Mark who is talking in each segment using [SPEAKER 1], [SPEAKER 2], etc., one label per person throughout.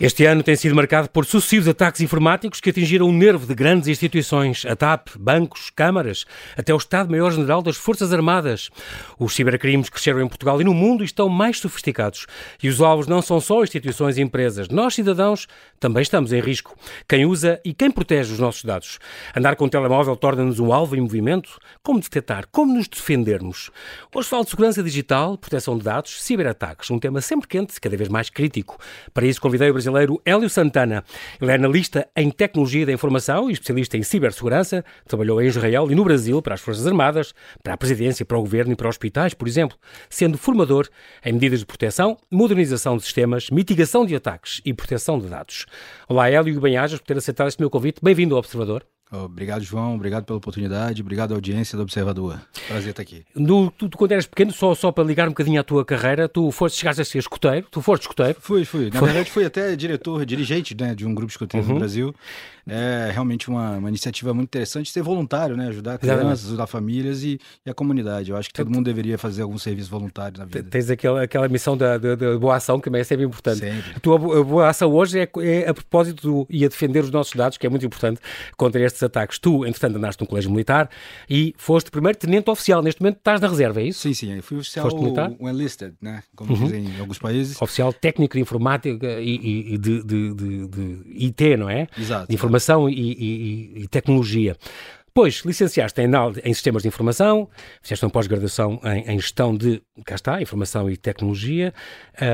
[SPEAKER 1] Este ano tem sido marcado por sucessivos ataques informáticos que atingiram o nervo de grandes instituições, a TAP, bancos, câmaras, até o Estado-Maior-General das Forças Armadas. Os cibercrimes cresceram em Portugal e no mundo e estão mais sofisticados. E os alvos não são só instituições e empresas. Nós, cidadãos, também estamos em risco. Quem usa e quem protege os nossos dados. Andar com o telemóvel torna-nos um alvo em movimento? Como detectar? Como nos defendermos? Hoje falo de segurança digital, proteção de dados, ciberataques, um tema sempre quente, cada vez mais crítico. Para isso convidei o Brasil brasileiro Hélio Santana. Ele é analista em tecnologia da informação e especialista em cibersegurança. Trabalhou em Israel e no Brasil para as Forças Armadas, para a presidência, para o governo e para hospitais, por exemplo, sendo formador em medidas de proteção, modernização de sistemas, mitigação de ataques e proteção de dados. Olá, Hélio bem-ajas por ter aceitado este meu convite. Bem-vindo ao Observador.
[SPEAKER 2] Obrigado, João. Obrigado pela oportunidade. Obrigado à audiência do Observador. Prazer estar aqui.
[SPEAKER 1] No, tu, tu, quando eras pequeno, só, só para ligar um bocadinho à tua carreira, tu foste, chegaste a ser escoteiro? Tu foste escoteiro?
[SPEAKER 2] Fui, fui. Na Foi. verdade, fui até diretor, dirigente né, de um grupo escoteiro uhum. no Brasil. É realmente uma, uma iniciativa muito interessante ser voluntário, né? Ajudar crianças, ajudar famílias e, e, a comunidade. Eu acho que todo mundo deveria fazer algum serviço voluntário na vida.
[SPEAKER 1] Tens aquela, aquela missão da, da, da boa ação que também é sempre importante. Sempre. A tua boa ação hoje é, é a propósito do, e a defender os nossos dados, que é muito importante contra estes ataques. Tu, entretanto, andaste num colégio militar e foste primeiro tenente oficial. Neste momento estás na reserva, é isso?
[SPEAKER 2] Sim, sim. Eu fui oficial Foste militar? o enlisted, né? Como uhum. dizem em alguns países.
[SPEAKER 1] Oficial técnico de informática e, e de, de, de, de, IT, não é?
[SPEAKER 2] Exato.
[SPEAKER 1] De informação e, e, e tecnologia. Depois, licenciaste em, em Sistemas de Informação, fizeste uma pós-graduação em, em, Gestão de, cá está, Informação e Tecnologia,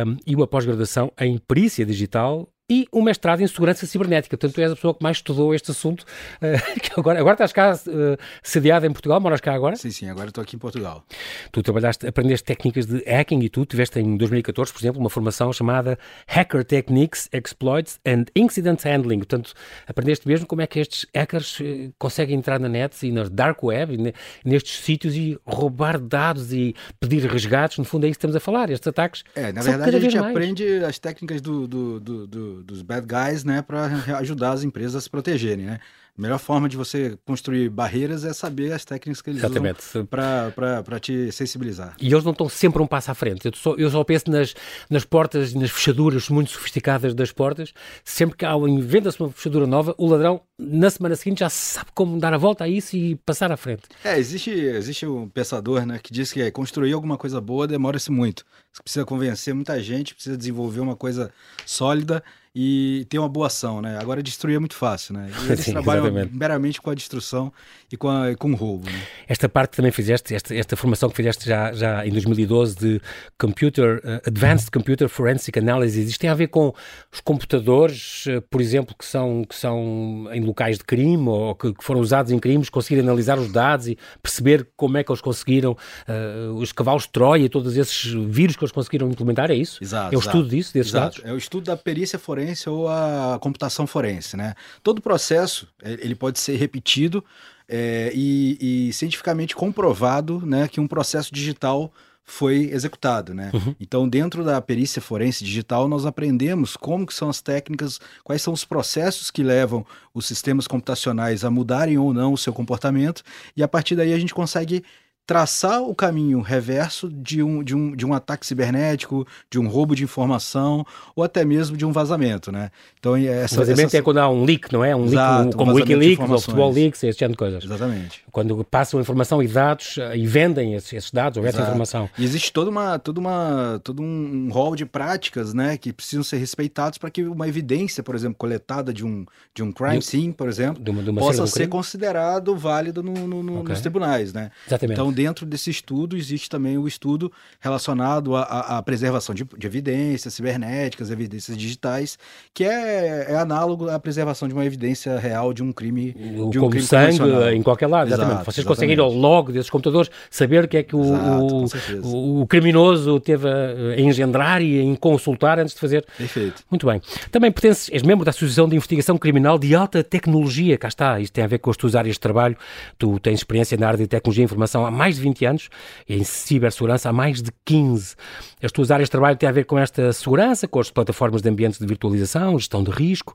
[SPEAKER 1] um, e uma pós-graduação em Perícia Digital e um mestrado em segurança cibernética. Portanto, tu és a pessoa que mais estudou este assunto. Uh, que agora, agora estás cá uh, sediado em Portugal, moras cá agora?
[SPEAKER 2] Sim, sim, agora estou aqui em Portugal.
[SPEAKER 1] Tu trabalhaste, aprendeste técnicas de hacking e tu tiveste em 2014, por exemplo, uma formação chamada Hacker Techniques, Exploits and Incident Handling. Portanto, aprendeste mesmo como é que estes hackers uh, conseguem entrar na net e na dark web, e nestes sítios e roubar dados e pedir resgates. No fundo é isso que estamos a falar, estes ataques.
[SPEAKER 2] É, na verdade a gente aprende as técnicas do, do, do, do dos bad guys, né, para ajudar as empresas a se protegerem, né? A melhor forma de você construir barreiras é saber as técnicas que eles Exatamente. usam para te sensibilizar.
[SPEAKER 1] E eles não estão sempre um passo à frente. Eu só, eu só penso nas, nas portas e nas fechaduras muito sofisticadas das portas. Sempre que há inventa-se uma fechadura nova, o ladrão, na semana seguinte, já sabe como dar a volta a isso e passar à frente.
[SPEAKER 2] É, existe, existe um pensador né, que diz que construir alguma coisa boa demora-se muito. Você precisa convencer muita gente, precisa desenvolver uma coisa sólida e ter uma boa ação, né? Agora destruir é muito fácil, né? E eles Sim, trabalham exatamente. meramente com a destruição e com, a, com o roubo. Né?
[SPEAKER 1] Esta parte que também fizeste, esta, esta formação que fizeste já, já em 2012 de Computer, uh, Advanced Computer Forensic Analysis, isto tem a ver com os computadores, uh, por exemplo, que são, que são em locais de crime ou que, que, foram usados em crimes, conseguir analisar os dados e perceber como é que eles conseguiram, uh, os cavalos de Troia e todos esses vírus que eles conseguiram implementar, é isso?
[SPEAKER 2] Exato.
[SPEAKER 1] É o estudo disso, desses
[SPEAKER 2] exato.
[SPEAKER 1] dados?
[SPEAKER 2] É o estudo da perícia forense forense ou a computação forense, né? Todo processo ele pode ser repetido é, e, e, cientificamente comprovado, né, que um processo digital foi executado, né? Uhum. Então, dentro da perícia forense digital, nós aprendemos como que são as técnicas, quais são os processos que levam os sistemas computacionais a mudarem ou não o seu comportamento, e a partir daí a gente consegue traçar o caminho reverso de um, de, um, de um ataque cibernético, de um roubo de informação ou até mesmo de um vazamento, né?
[SPEAKER 1] Então, essa, vazamento essa... é quando há um leak, não é? Um Exato, leak, um, como um Wikileaks ou Futebol Leaks, esse tipo de coisas.
[SPEAKER 2] Exatamente.
[SPEAKER 1] Quando passam informação e dados eh, e vendem esses, esses dados ou essa informação.
[SPEAKER 2] E existe toda uma, toda uma, todo um rol de práticas, né, que precisam ser respeitados para que uma evidência, por exemplo, coletada de um, de um crime scene, por exemplo, de uma, de uma possa ser considerado válido no, no, no, okay. nos tribunais, né?
[SPEAKER 1] Exatamente.
[SPEAKER 2] Então, dentro desse estudo, existe também o estudo relacionado à, preservação de, de, evidências cibernéticas, evidências digitais, que é, é, análogo à preservação de uma evidência real de um crime. De um
[SPEAKER 1] Como
[SPEAKER 2] crime
[SPEAKER 1] sangue em qualquer lado, exatamente. exatamente. Vocês exatamente. conseguem ir ao log desses computadores, saber o que é que o, Exato, o, o, criminoso teve a engendrar e a consultar antes de fazer.
[SPEAKER 2] Perfeito.
[SPEAKER 1] Muito bem. Também pertences, és membro da Associação de Investigação Criminal de Alta Tecnologia, cá está, isto tem a ver com as tuas áreas de trabalho, tu tens experiência na área de tecnologia e informação há mais de 20 anos em cibersegurança há mais de 15. As tuas áreas de trabalho têm a ver com esta segurança, com as plataformas de ambientes de virtualização, gestão de risco.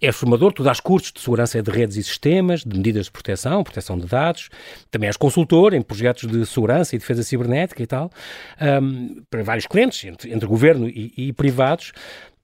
[SPEAKER 1] És formador, tu dás cursos de segurança de redes e sistemas, de medidas de proteção, proteção de dados. Também és consultor em projetos de segurança e defesa cibernética e tal, um, para vários clientes, entre, entre governo e, e privados.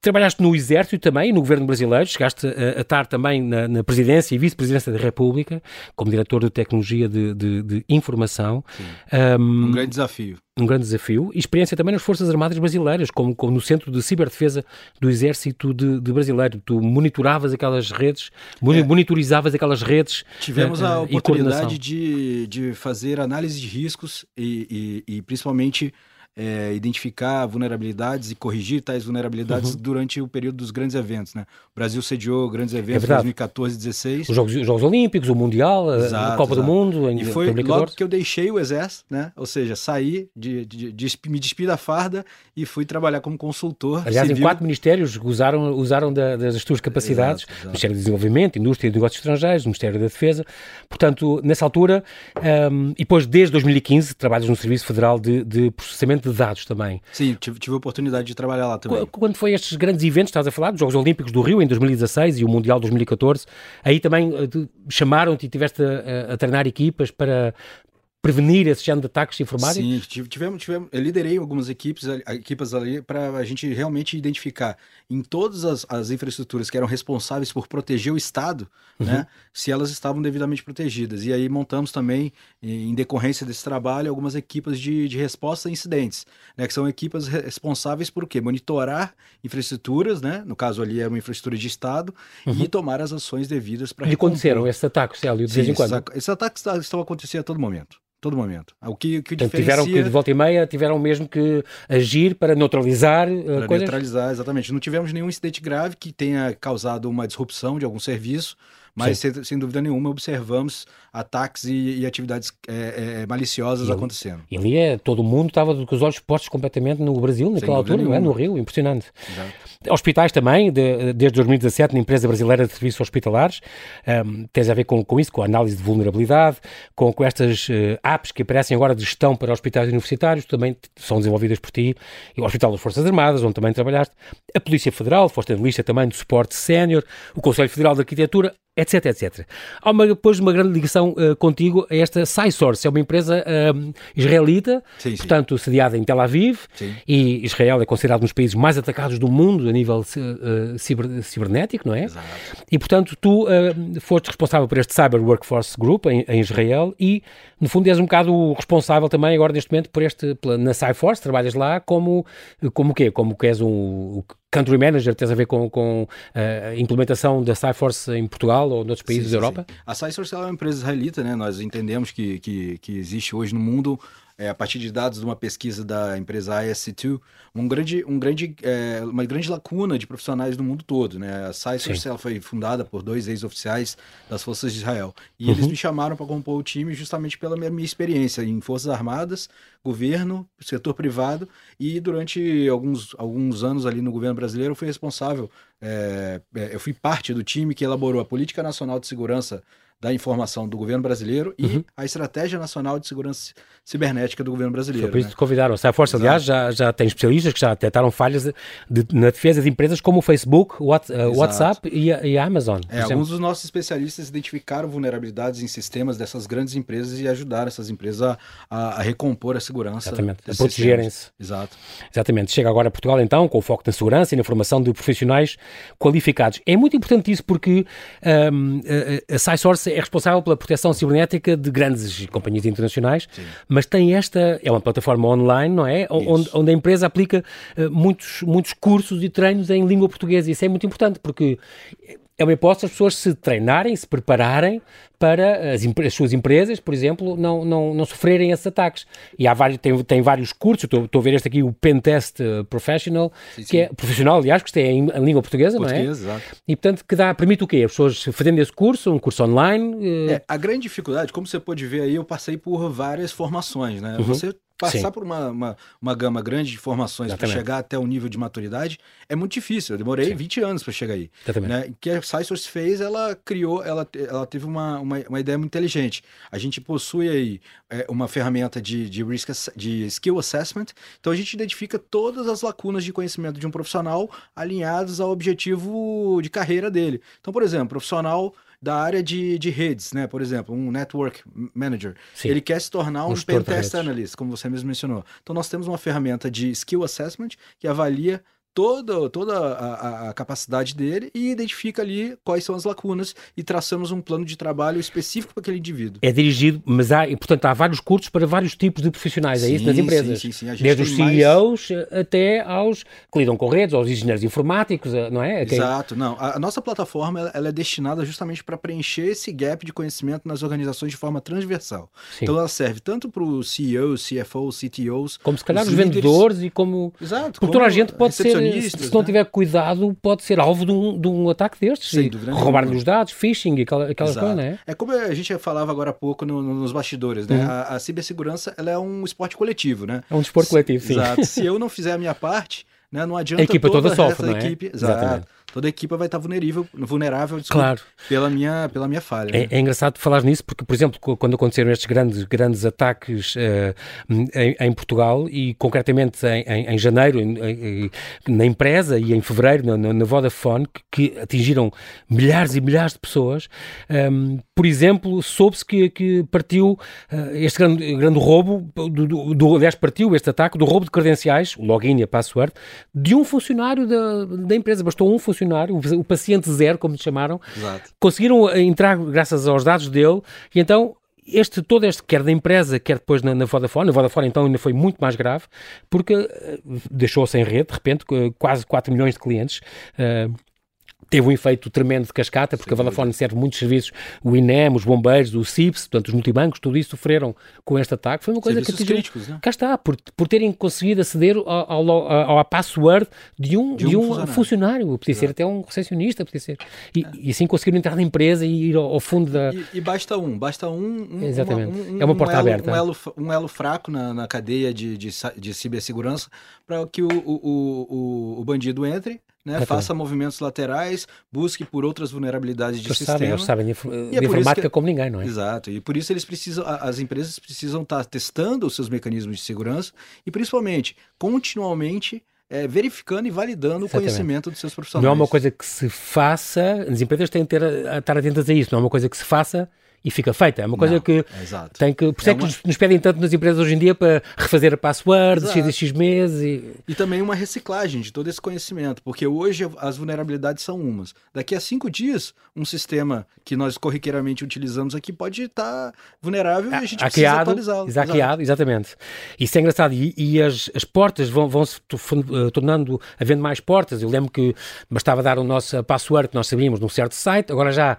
[SPEAKER 1] Trabalhaste no Exército também, no governo brasileiro, chegaste a, a estar também na, na presidência e vice-presidência da República, como diretor de tecnologia de, de, de informação.
[SPEAKER 2] Um, um, grande desafio.
[SPEAKER 1] Um grande desafio. E experiência também nas Forças Armadas Brasileiras, como, como no Centro de Ciberdefesa do Exército de, de Brasileiro. Tu monitoravas aquelas redes, é. monitorizavas aquelas redes.
[SPEAKER 2] Tivemos uh, a oportunidade de, de fazer análise de riscos e, e, e principalmente é, identificar vulnerabilidades e corrigir tais vulnerabilidades uhum. durante o período dos grandes eventos. Né? O Brasil sediou grandes eventos em é 2014 e 2016.
[SPEAKER 1] Os Jogos, os Jogos, Olímpicos, o Mundial, exato, a Copa exato. do Mundo.
[SPEAKER 2] Em, e foi logo que eu deixei o Exército, né? ou seja, saí, de, de, de, me despi da farda e fui trabalhar como consultor
[SPEAKER 1] Aliás,
[SPEAKER 2] civil.
[SPEAKER 1] em quatro ministérios usaram, usaram da, das tuas capacidades. Exato, Ministério do Desenvolvimento, Indústria e Negócios Estrangeiros, Ministério da Defesa. Portanto, nessa altura, um, e depois desde 2015, trabalhas no Serviço Federal de, de Processamento de Dados também.
[SPEAKER 2] Sim, tive, tive a oportunidade de trabalhar lá também.
[SPEAKER 1] Quando foi estes grandes eventos, estás a falar, dos Jogos Olímpicos do Rio em 2016 e o Mundial 2014, aí também uh, chamaram-te e tiveste a, a, treinar equipas para, prevenir esse género de ataques informáticos?
[SPEAKER 2] Sim, tivemos, tivemos, eu liderei algumas equipes, equipes ali para a gente realmente identificar em todas as, as, infraestruturas que eram responsáveis por proteger o Estado, uhum. né, se elas estavam devidamente protegidas. E aí montamos também, em decorrência desse trabalho, algumas equipes de, de resposta a incidentes, né, que são equipes responsáveis por quê? Monitorar infraestruturas, né, no caso ali era uma infraestrutura de Estado, uhum. e tomar as ações devidas para.
[SPEAKER 1] E aconteceram esses ataques, Célio, de Sim, vez em quando?
[SPEAKER 2] Esses ataques estão acontecendo a todo momento todo momento. O que, que
[SPEAKER 1] diferencia... Tiveram que, de volta e meia, tiveram mesmo que agir para neutralizar uh,
[SPEAKER 2] para
[SPEAKER 1] coisas?
[SPEAKER 2] neutralizar, exatamente. Não tivemos nenhum incidente grave que tenha causado uma disrupção de algum serviço, mas sem, sem, dúvida nenhuma observamos ataques e, e atividades é, é, maliciosas e acontecendo.
[SPEAKER 1] E ali é, todo mundo estava com os olhos postos completamente no Brasil, naquela altura, não é? no Rio, impressionante. Exato. Hospitais também, de, desde 2017, na empresa brasileira de serviços hospitalares, um, tens a ver com, com isso, com a análise de vulnerabilidade, com, com estas uh, apps que aparecem agora de gestão para hospitais universitários, também são desenvolvidas por ti, e o Hospital das Forças Armadas, onde também trabalhaste, a Polícia Federal, foste analista também de suporte sénior, o Conselho Federal de Arquitetura, etc, etc. Há uma, depois uma grande ligação uh, contigo a esta SciSource, é uma empresa uh, israelita, sim, portanto sim. sediada em Tel Aviv, sim. e Israel é considerado um dos países mais atacados do mundo nível uh, ciber, cibernético, não é? Exato. E portanto tu foste responsável por este Cyber Workforce Group em, em, Israel e no fundo és um bocado responsável também agora neste momento por este, na SciForce, trabalhas lá como, como o quê? Como que és um country manager, tens a ver com, com eh, a implementação da Cyforce em Portugal ou noutros países sim, da Europa?
[SPEAKER 2] Sim. A Cyforce é uma empresa israelita, né? Nós entendemos que, que, que existe hoje no mundo é, a partir de dados de uma pesquisa da empresa ISC2, um grande, um grande, é, uma grande lacuna de profissionais no mundo todo. Né? A Cysource foi fundada por dois ex-oficiais das Forças de Israel. E uhum. eles me chamaram para compor o time justamente pela minha, minha, experiência em Forças Armadas, governo, setor privado, e durante alguns, alguns anos ali no governo brasileiro eu fui responsável, é, é eu fui parte do time que elaborou a Política Nacional de Segurança da informação do governo brasileiro e uhum. a Estratégia Nacional de Segurança Cibernética do governo brasileiro. Foi
[SPEAKER 1] por isso né? que convidaram. A Força, aliás, já, já tem especialistas que já detectaram falhas de, de, na defesa de empresas como o Facebook, o uh, WhatsApp e a, e a Amazon.
[SPEAKER 2] É, alguns dos nossos especialistas identificaram vulnerabilidades em sistemas dessas grandes empresas e ajudaram essas empresas a, a, a recompor a segurança.
[SPEAKER 1] Exatamente, a protegerem-se.
[SPEAKER 2] Exato.
[SPEAKER 1] Exatamente. Chega agora a Portugal, então, com o foco na segurança e na formação de profissionais qualificados. É muito importante isso porque um, a, a SciSource é responsável pela proteção cibernética de grandes companhias internacionais, Sim. mas tem esta, é uma plataforma online, não é? Onde, onde, a empresa aplica uh, muitos, muitos cursos e treinos em língua portuguesa. Isso é muito importante porque é uma hipótese as pessoas se treinarem, se prepararem para as, as, suas empresas, por exemplo, não, não, não sofrerem esses ataques. E há vários, tem, tem vários cursos, estou, estou a ver este aqui, o Pentest eh, Professional, sim, sim. que é profissional, aliás, que é em, língua portuguesa, não é? Exato. E portanto, que dá, permite o quê? As pessoas fazendo esse curso, um curso online.
[SPEAKER 2] Eh... É, a grande dificuldade, como você pode ver aí, eu passei por várias formações, né? Uhum. Você passar Sim. por uma, uma, uma, gama grande de informações para chegar até o nível de maturidade é muito difícil. Eu demorei Sim. 20 anos para chegar aí. Né? O que a SciSource fez, ela criou, ela, ela teve uma, uma, uma, ideia muito inteligente. A gente possui aí é, uma ferramenta de, de, risk, de skill assessment, então a gente identifica todas as lacunas de conhecimento de um profissional alinhadas ao objetivo de carreira dele. Então, por exemplo, profissional da área de, de redes, né? Por exemplo, um network manager. Sim. Ele quer se tornar um, um pentest analyst, como você mesmo mencionou. Então nós temos uma ferramenta de skill assessment que avalia toda, toda a, a, capacidade dele e identifica ali quais são as lacunas e traçamos um plano de trabalho específico para aquele indivíduo.
[SPEAKER 1] É dirigido, mas há, e, portanto, há vários cursos para vários tipos de profissionais, é isso, nas empresas?
[SPEAKER 2] Sim, sim, sim.
[SPEAKER 1] Desde os CEOs mais... até aos que lidam com redes, aos engenheiros informáticos, não é?
[SPEAKER 2] Exato, não. A, a nossa plataforma ela é destinada justamente para preencher esse gap de conhecimento nas organizações de forma transversal. Sim. Então ela serve tanto para os CEOs, CFOs, CTOs.
[SPEAKER 1] Como se calhar os, os vendedores e como. Exato. Porque toda a gente pode ser se não né? tiver cuidado, pode ser alvo de um, de um ataque destes. Sim, Roubar-lhe os dados, phishing, aquela, aquelas coisas, né?
[SPEAKER 2] É como a gente falava agora há pouco no, no, nos bastidores, né? Uhum. A, a, cibersegurança ela é um esporte coletivo, né?
[SPEAKER 1] É um esporte coletivo, sim.
[SPEAKER 2] Exato. Se eu não fizer a minha parte, né, não adianta
[SPEAKER 1] a equipe toda, toda sofre, não é?
[SPEAKER 2] equipe, exato. Exatamente toda a equipa vai estar vulnerável, vulnerável desculpa, claro. pela, minha, pela minha falha.
[SPEAKER 1] É,
[SPEAKER 2] né?
[SPEAKER 1] é, engraçado falar nisso porque, por exemplo, quando aconteceram estes grandes, grandes ataques uh, em, em, Portugal e concretamente em, em, em janeiro na empresa e em fevereiro na, na Vodafone, que, que, atingiram milhares e milhares de pessoas, um, ehm, por exemplo, soube-se que, que partiu uh, este grande, grande roubo, do, do, do, aliás, partiu este ataque do roubo de credenciais, o login e a password, de um funcionário da, da empresa. Bastou um funcionário funcionário, o paciente zero, como lhe chamaram, Exato. conseguiram eh, entrar graças aos dados dele e então este, todo este, quer da empresa, quer depois na, na Vodafone, a Vodafone então ainda foi muito mais grave, porque uh, deixou sem rede, de repente, quase 4 milhões de clientes, uh, teve um efeito tremendo de cascata, porque Sim, a Vodafone serve muitos serviços, o INEM, os bombeiros, o CIPS, portanto, os multibancos, tudo isso sofreram com este ataque. Foi uma coisa Serviços que atingiu, críticos, não? Cá está, por, por terem conseguido aceder ao, ao, ao, à password de um, de um, de um funcionário. funcionário. Podia Exato. ser até um recepcionista, podia ser. E, é. e, assim conseguiram entrar na empresa e ir ao, ao fundo da.
[SPEAKER 2] E, e, basta um, basta um. um
[SPEAKER 1] Exatamente. Uma, um, é uma porta
[SPEAKER 2] elo,
[SPEAKER 1] aberta.
[SPEAKER 2] Um elo, um elo fraco na, na cadeia de, de, de cibersegurança para que o, o, o, o bandido entre né? faça movimentos laterais, busque por outras vulnerabilidades de eles sistema. Sabem,
[SPEAKER 1] eles sabem de, de é informática que, como ninguém, não é?
[SPEAKER 2] Exato, e por isso eles precisam, as empresas precisam estar testando os seus mecanismos de segurança e principalmente, continuamente, é, verificando e validando Exatamente. o conhecimento dos seus profissionais.
[SPEAKER 1] Não é uma coisa que se faça, as empresas têm que ter, estar atentas a isso, não é uma coisa que se faça e fica feita. É uma coisa não, que exato. tem que. Por isso é, é que nos pedem tanto nas empresas hoje em dia para refazer a password, x x meses. E...
[SPEAKER 2] e também uma reciclagem de todo esse conhecimento, porque hoje as vulnerabilidades são umas. Daqui a cinco dias, um sistema que nós corriqueiramente utilizamos aqui pode estar vulnerável e a gente precisa atualizá-lo.
[SPEAKER 1] Hackeado, exatamente. Isso é engraçado. E, e as, as portas vão, vão se eh, tornando, havendo mais portas. Eu lembro que bastava dar o nosso password que nós sabíamos num certo site, agora já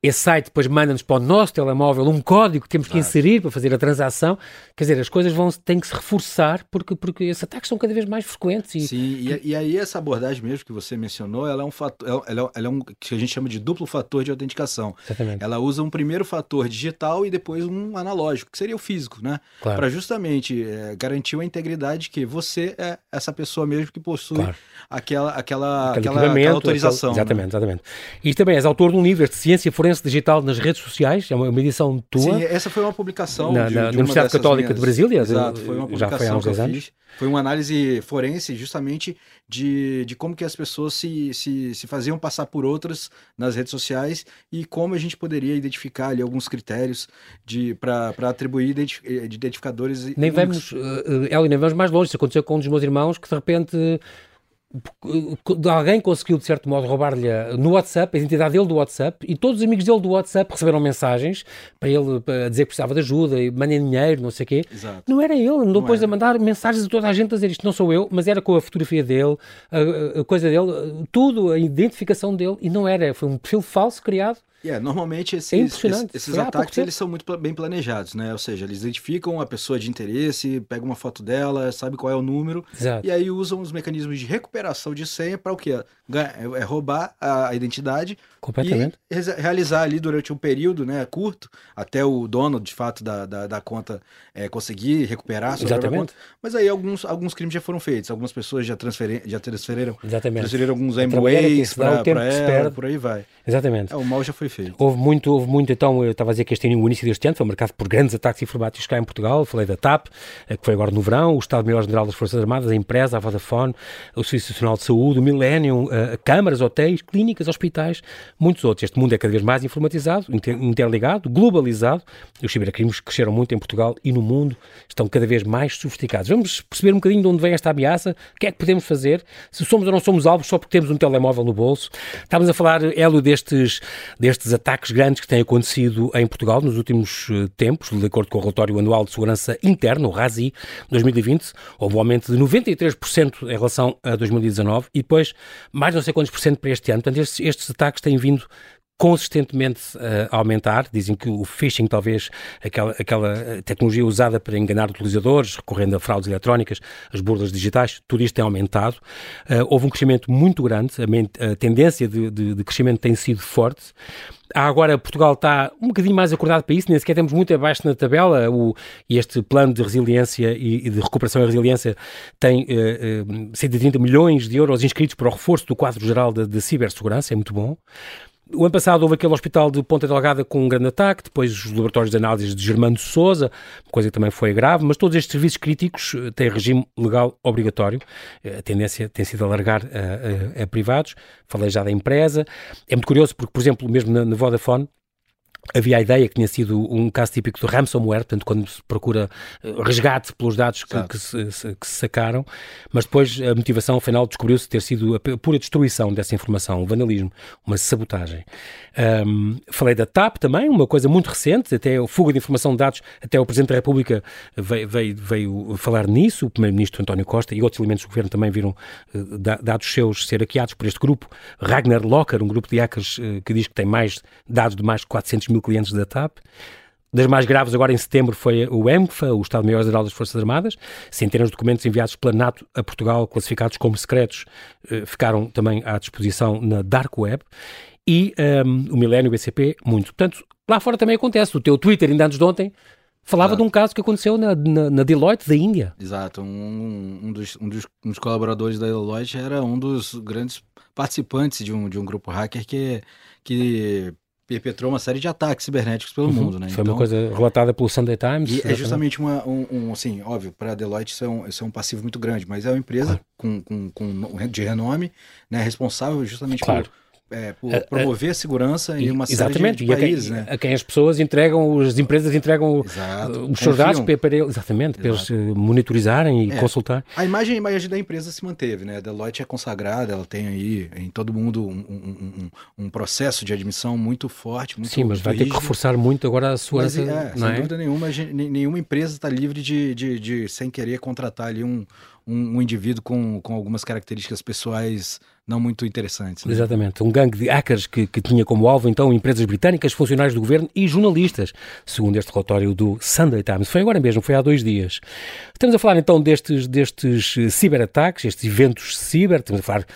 [SPEAKER 1] esse site depois manda-nos para o nosso telemóvel um código que temos que inserir para fazer a transação. Quer dizer, as coisas vão têm que se reforçar porque, porque esses ataques são cada vez mais frequentes. E...
[SPEAKER 2] Sim, e, e aí essa abordagem mesmo que você mencionou, ela é um fator, ela, é, ela é um que a gente chama de duplo fator de autenticação.
[SPEAKER 1] Exatamente.
[SPEAKER 2] Ela usa um primeiro fator digital e depois um analógico, que seria o físico, né? Claro. Para justamente é, garantir a integridade que você é essa pessoa mesmo que possui claro. aquela, aquela, aquela, aquela, autorização.
[SPEAKER 1] Aquele, exatamente, né? exatamente. E também és autor de um livro de ciência forense forense digital nas redes sociais, é uma, uma edição tua.
[SPEAKER 2] Sim, essa foi uma publicação
[SPEAKER 1] na,
[SPEAKER 2] de,
[SPEAKER 1] na,
[SPEAKER 2] de
[SPEAKER 1] Universidade Católica minhas... de Brasília.
[SPEAKER 2] Exato, foi uma publicação já foi há uns 10 anos. Foi uma análise forense justamente de, de como que as pessoas se, se, se faziam passar por outras nas redes sociais e como a gente poderia identificar ali alguns critérios para atribuir identif identificadores.
[SPEAKER 1] Nem vamos, uh, Eli, nem vamos mais longe. Isso aconteceu com um dos meus irmãos que de repente alguém conseguiu, de certo modo, roubar-lhe no WhatsApp, a identidade dele do WhatsApp, e todos os amigos dele do WhatsApp receberam mensagens para ele para dizer que precisava de ajuda e mandem dinheiro, não sei o quê. Exato. Não era ele, andou depois a mandar mensagens a toda a gente a dizer isto não sou eu, mas era com a fotografia dele, a, a coisa dele, tudo, a identificação dele, e não era, foi um perfil falso criado
[SPEAKER 2] Yeah, normalmente esses, é esses, esses ataques eles são muito bem planejados, né? Ou seja, eles identificam a pessoa de interesse, pegam uma foto dela, sabe qual é o número, Exato. e aí usam os mecanismos de recuperação de senha para o quê? É, é roubar a identidade
[SPEAKER 1] Completamente.
[SPEAKER 2] e realizar ali durante um período né, curto, até o dono, de fato, da, da, da conta é, conseguir recuperar a sua Exatamente. conta. Mas aí alguns, alguns crimes já foram feitos, algumas pessoas já, transferi já transferiram, Exatamente. transferiram alguns MBAs para ela, por aí vai.
[SPEAKER 1] Exatamente.
[SPEAKER 2] É, o mal já foi feito.
[SPEAKER 1] Houve muito, houve muito, então, eu estava a dizer que este ano, o início deste ano, foi marcado por grandes ataques informáticos cá em Portugal, falei da TAP, eh, que foi agora no verão, o Estado-Maior-General das Forças Armadas, a empresa, a Vodafone, o Serviço Nacional de Saúde, o Millennium, a câmaras, hotéis, clínicas, hospitais, muitos outros. Este mundo é cada vez mais informatizado, interligado, globalizado, os cibercrimes cresceram muito em Portugal e no mundo, estão cada vez mais sofisticados. Vamos perceber um bocadinho de onde vem esta ameaça, o que é que podemos fazer, se somos ou não somos alvos só porque temos um telemóvel no bolso. Estávamos a falar, Hélio, destes, destes ataques grandes que têm acontecido em Portugal nos últimos eh, tempos, de acordo com o relatório anual de segurança interna, o RASI, 2020, houve um aumento de 93% em relação a 2019 e depois mais não sei quantos por cento para este ano. Portanto, estes, estes ataques têm vindo consistentemente a aumentar. Dizem que o phishing, talvez aquela, aquela eh, tecnologia usada para enganar utilizadores, recorrendo a fraudes eletrónicas, as burlas digitais, tudo isto tem aumentado. Uh, houve um crescimento muito grande, a, a tendência de, de, de, crescimento tem sido forte. Há agora, Portugal está um bocadinho mais acordado para isso, nem sequer temos muito abaixo na tabela. O, este plano de resiliência e, e de recuperação e resiliência tem uh, uh, 130 milhões de euros inscritos para o reforço do quadro geral de cibersegurança, é muito bom. O ano passado houve aquele hospital de Ponta Delgada com um grande ataque, depois os laboratórios de análise de Germano Souza, coisa que também foi grave, mas todos estes serviços críticos eh, têm regime legal obrigatório. Eh, a tendência tem sido alargar a, a, a privados. Falei já da empresa. É muito curioso porque, por exemplo, mesmo na, na Vodafone, havia a ideia que tinha sido um caso típico de ransomware, portanto, quando se procura eh, resgate pelos dados que, que, se, que, se, sacaram, mas depois a motivação final descobriu-se ter sido a pura destruição dessa informação, o vandalismo, uma sabotagem. Um, falei da TAP também, uma coisa muito recente, até a fuga de informação de dados, até o Presidente da República veio, veio, veio falar nisso, o Primeiro-Ministro António Costa e outros elementos do Governo também viram uh, dados seus ser hackeados por este grupo, Ragnar Locker, um grupo de hackers uh, que diz que tem mais dados de mais de 400 mil mil clientes da TAP. Das mais graves agora em setembro foi o EMFA, o Estado-Maior-Geral das Forças Armadas. Centenas de documentos enviados pela NATO a Portugal, classificados como secretos, eh, ficaram também à disposição na Dark Web. E um, ehm, o Milênio BCP, muito. Portanto, lá fora também acontece. O teu Twitter, ainda antes de ontem, falava Exato. de um caso que aconteceu na, na, na Deloitte da Índia.
[SPEAKER 2] Exato. Um, um, dos, um, dos, um dos colaboradores da Deloitte era um dos grandes participantes de um, de um grupo hacker que, que perpetrou uma série de ataques cibernéticos pelo uhum. mundo, né?
[SPEAKER 1] Foi então, uma coisa relatada pelo Sunday Times.
[SPEAKER 2] E é justamente uma, um, um, assim, óbvio, para a Deloitte isso é, um, isso é um passivo muito grande, mas é uma empresa claro. com, com, com, de renome, né, responsável justamente claro. por é, por é, promover a segurança em uma
[SPEAKER 1] exatamente,
[SPEAKER 2] série de, países,
[SPEAKER 1] a
[SPEAKER 2] quem,
[SPEAKER 1] né? a quem as pessoas entregam, as empresas entregam Exato, os seus dados para, para, exatamente, para eles monitorizarem e é, consultar.
[SPEAKER 2] A imagem, a imagem da empresa se manteve, né? A Deloitte é consagrada, ela tem aí em todo mundo um, um, um, um processo de admissão muito forte, muito
[SPEAKER 1] Sim, mas vai rígido. ter que reforçar muito agora a sua...
[SPEAKER 2] Mas, é, sem é? dúvida nenhuma, nenhuma empresa está livre de, de, de, sem querer, contratar ali um, um, um indivíduo com, com algumas características pessoais não muito interessantes. Né?
[SPEAKER 1] Exatamente. Um gangue de hackers que, que tinha como alvo, então, empresas britânicas, funcionários do governo e jornalistas, segundo este relatório do Sunday Times. Foi agora mesmo, foi há dois dias. Estamos a falar, então, destes, destes ciberataques, estes eventos ciber, estamos a falar